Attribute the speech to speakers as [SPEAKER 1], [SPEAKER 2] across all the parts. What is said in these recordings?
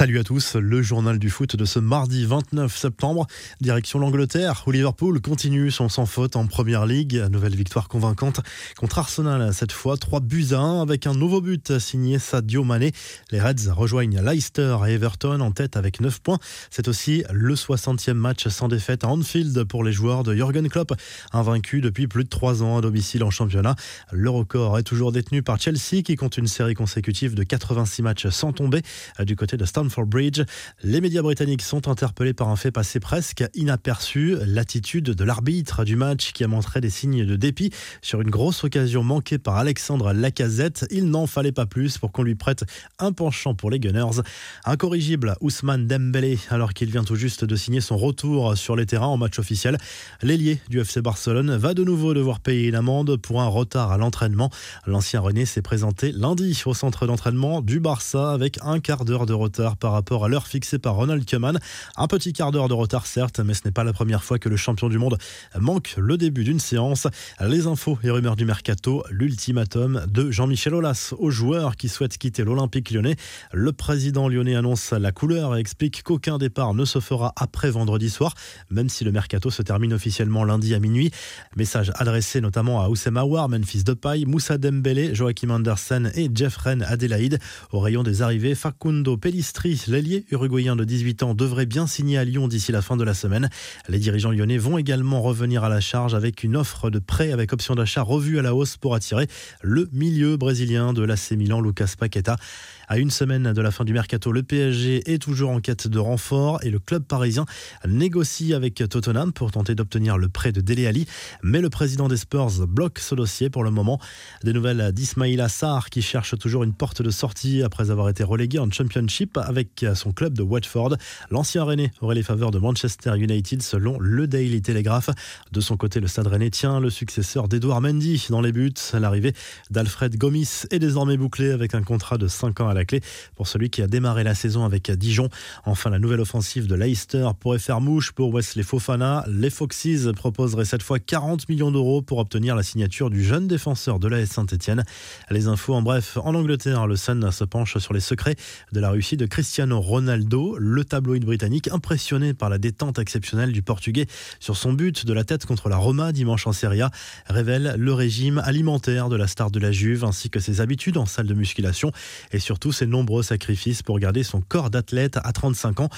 [SPEAKER 1] Salut à tous, le journal du foot de ce mardi 29 septembre. Direction l'Angleterre, où Liverpool continue son sans faute en première ligue. Nouvelle victoire convaincante contre Arsenal cette fois, 3 buts à 1 avec un nouveau but signé Sadio Mané. Les Reds rejoignent Leicester et Everton en tête avec 9 points. C'est aussi le 60e match sans défaite à Anfield pour les joueurs de Jürgen Klopp, invaincu depuis plus de 3 ans à domicile en championnat. Le record est toujours détenu par Chelsea qui compte une série consécutive de 86 matchs sans tomber du côté de Les médias britanniques sont interpellés par un fait passé presque inaperçu, l'attitude de l'arbitre du match qui a montré des signes de dépit sur une grosse occasion manquée par Alexandre Lacazette. Il n'en fallait pas plus pour qu'on lui prête un penchant pour les Gunners. Incorrigible, Ousmane Dembélé, alors qu'il vient tout juste de signer son retour sur les terrains en match officiel. L'ailier du FC Barcelone va de nouveau devoir payer une amende pour un retard à l'entraînement. L'ancien René s'est présenté lundi au centre d'entraînement du Barça avec un quart d'heure de retard par rapport à l'heure fixée par Ronald Koeman. Un petit quart d'heure de retard certes, mais ce n'est pas la première fois que le champion du monde manque le début d'une séance. Les infos et rumeurs du mercato, l'ultimatum de Jean-Michel Aulas aux joueurs qui souhaitent quitter l'Olympique lyonnais. Le président lyonnais annonce la couleur et explique qu'aucun départ ne se fera après vendredi soir, même si le mercato se termine officiellement lundi à minuit. Message adressé notamment à Oussem Aouar, Memphis Depay, Moussa Dembélé, Joachim Andersen et Jeffren Adelaide. Au rayon des arrivées, Facundo L'ailier uruguayen de 18 ans, devrait bien signer à Lyon d'ici la fin de la semaine. Les dirigeants lyonnais vont également revenir à la charge avec une offre de prêt avec option d'achat revue à la hausse pour attirer le milieu brésilien de l'AC Milan, Lucas Paqueta. À une semaine de la fin du mercato, le PSG est toujours en quête de renfort et le club parisien négocie avec Tottenham pour tenter d'obtenir le prêt de Dele Ali. Mais le président des Spurs bloque ce dossier pour le moment. Des nouvelles d'Ismaïla Sarr qui cherche toujours une porte de sortie après avoir été relégué en Championship avec son club de Watford. L'ancien Rennais aurait les faveurs de Manchester United selon le Daily Telegraph. De son côté, le Stade Rennais tient le successeur d'Edouard Mendy dans les buts. L'arrivée d'Alfred Gomis est désormais bouclée avec un contrat de 5 ans à la clé pour celui qui a démarré la saison avec Dijon. Enfin, la nouvelle offensive de Leicester pourrait faire mouche pour Wesley Fofana. Les Foxes proposeraient cette fois 40 millions d'euros pour obtenir la signature du jeune défenseur de l'AS Saint-Etienne. Les infos en bref, en Angleterre, le Sun se penche sur les secrets de la Russie de Cristiano Ronaldo. Le tabloïd britannique, impressionné par la détente exceptionnelle du Portugais sur son but de la tête contre la Roma dimanche en Serie A, révèle le régime alimentaire de la star de la Juve ainsi que ses habitudes en salle de musculation et surtout ses nombreux sacrifices pour garder son corps d'athlète à 35 ans.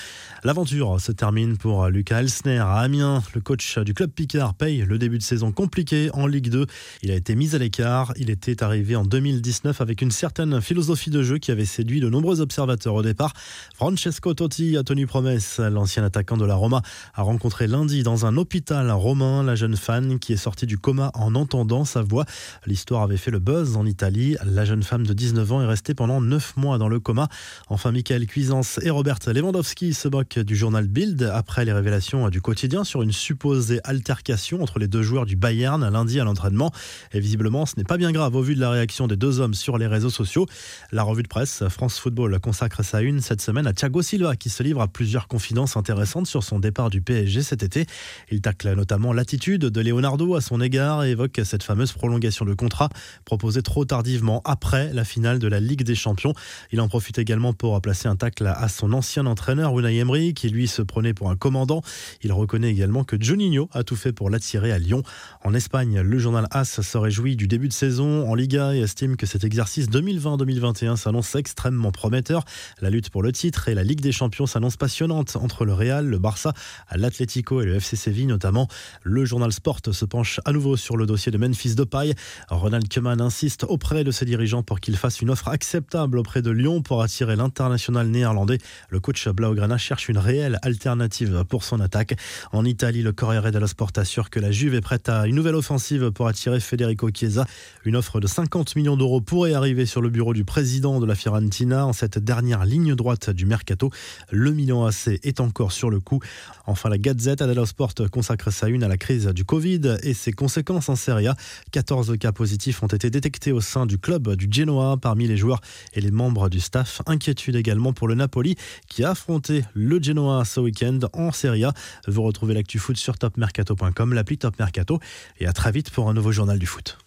[SPEAKER 1] L'aventure se termine pour Lucas Elsner à Amiens. Le coach du club Picard paye le début de saison compliqué en Ligue 2. Il a été mis à l'écart. Il était arrivé en 2019 avec une certaine philosophie de jeu qui avait séduit de nombreux observateurs au départ. Francesco Totti a tenu promesse. L'ancien attaquant de la Roma a rencontré lundi dans un hôpital romain la jeune fan qui est sortie du coma en entendant sa voix. L'histoire avait fait le buzz en Italie. La jeune femme de 19 ans est restée pendant 9 mois dans le coma. Enfin, Michael Cuisance et Robert Lewandowski se moquent du journal Bild après les révélations du quotidien sur une supposée altercation entre les deux joueurs du Bayern lundi à l'entraînement. Et visiblement, ce n'est pas bien grave au vu de la réaction des deux hommes sur les réseaux sociaux. La revue de presse France Football consacre sa une cette semaine à Thiago Silva qui se livre à plusieurs confidences intéressantes sur son départ du PSG cet été. Il tacle notamment l'attitude de Leonardo à son égard et évoque cette fameuse prolongation de contrat proposée trop tardivement après la finale de la Ligue des Champions. Il en profite également pour placer un tacle à son ancien entraîneur Unai Emery qui lui se prenait pour un commandant. Il reconnaît également que Juninho a tout fait pour l'attirer à Lyon. En Espagne, le journal AS se réjouit du début de saison en Liga et estime que cet exercice 2020-2021 s'annonce extrêmement prometteur. La lutte pour le titre et la Ligue des Champions s'annonce passionnante entre le Real, le Barça, l'Atlético et le FC Séville notamment. Le journal Sport se penche à nouveau sur le dossier de Memphis Depay. Ronald Koeman insiste auprès de ses dirigeants pour qu'il fasse une offre acceptable auprès de Lyon pour attirer l'international néerlandais. Le coach Blaugrana cherche une réelle alternative pour son attaque. En Italie, le Corriere dello Sport assure que la Juve est prête à une nouvelle offensive pour attirer Federico Chiesa. Une offre de 50 millions d'euros pourrait arriver sur le bureau du président de la Fiorentina en cette dernière ligne droite du mercato. Le Milan AC est encore sur le coup. Enfin, la Gazette dello Sport consacre sa une à la crise du Covid et ses conséquences en Serie A. 14 cas positifs ont été détectés au sein du club du Genoa parmi les joueurs et les membres du staff. Inquiétude également pour le Napoli qui a affronté le Genoa ce week-end en Serie A. Vous retrouvez l'actu foot sur topmercato.com, l'appli Top Mercato et à très vite pour un nouveau journal du foot.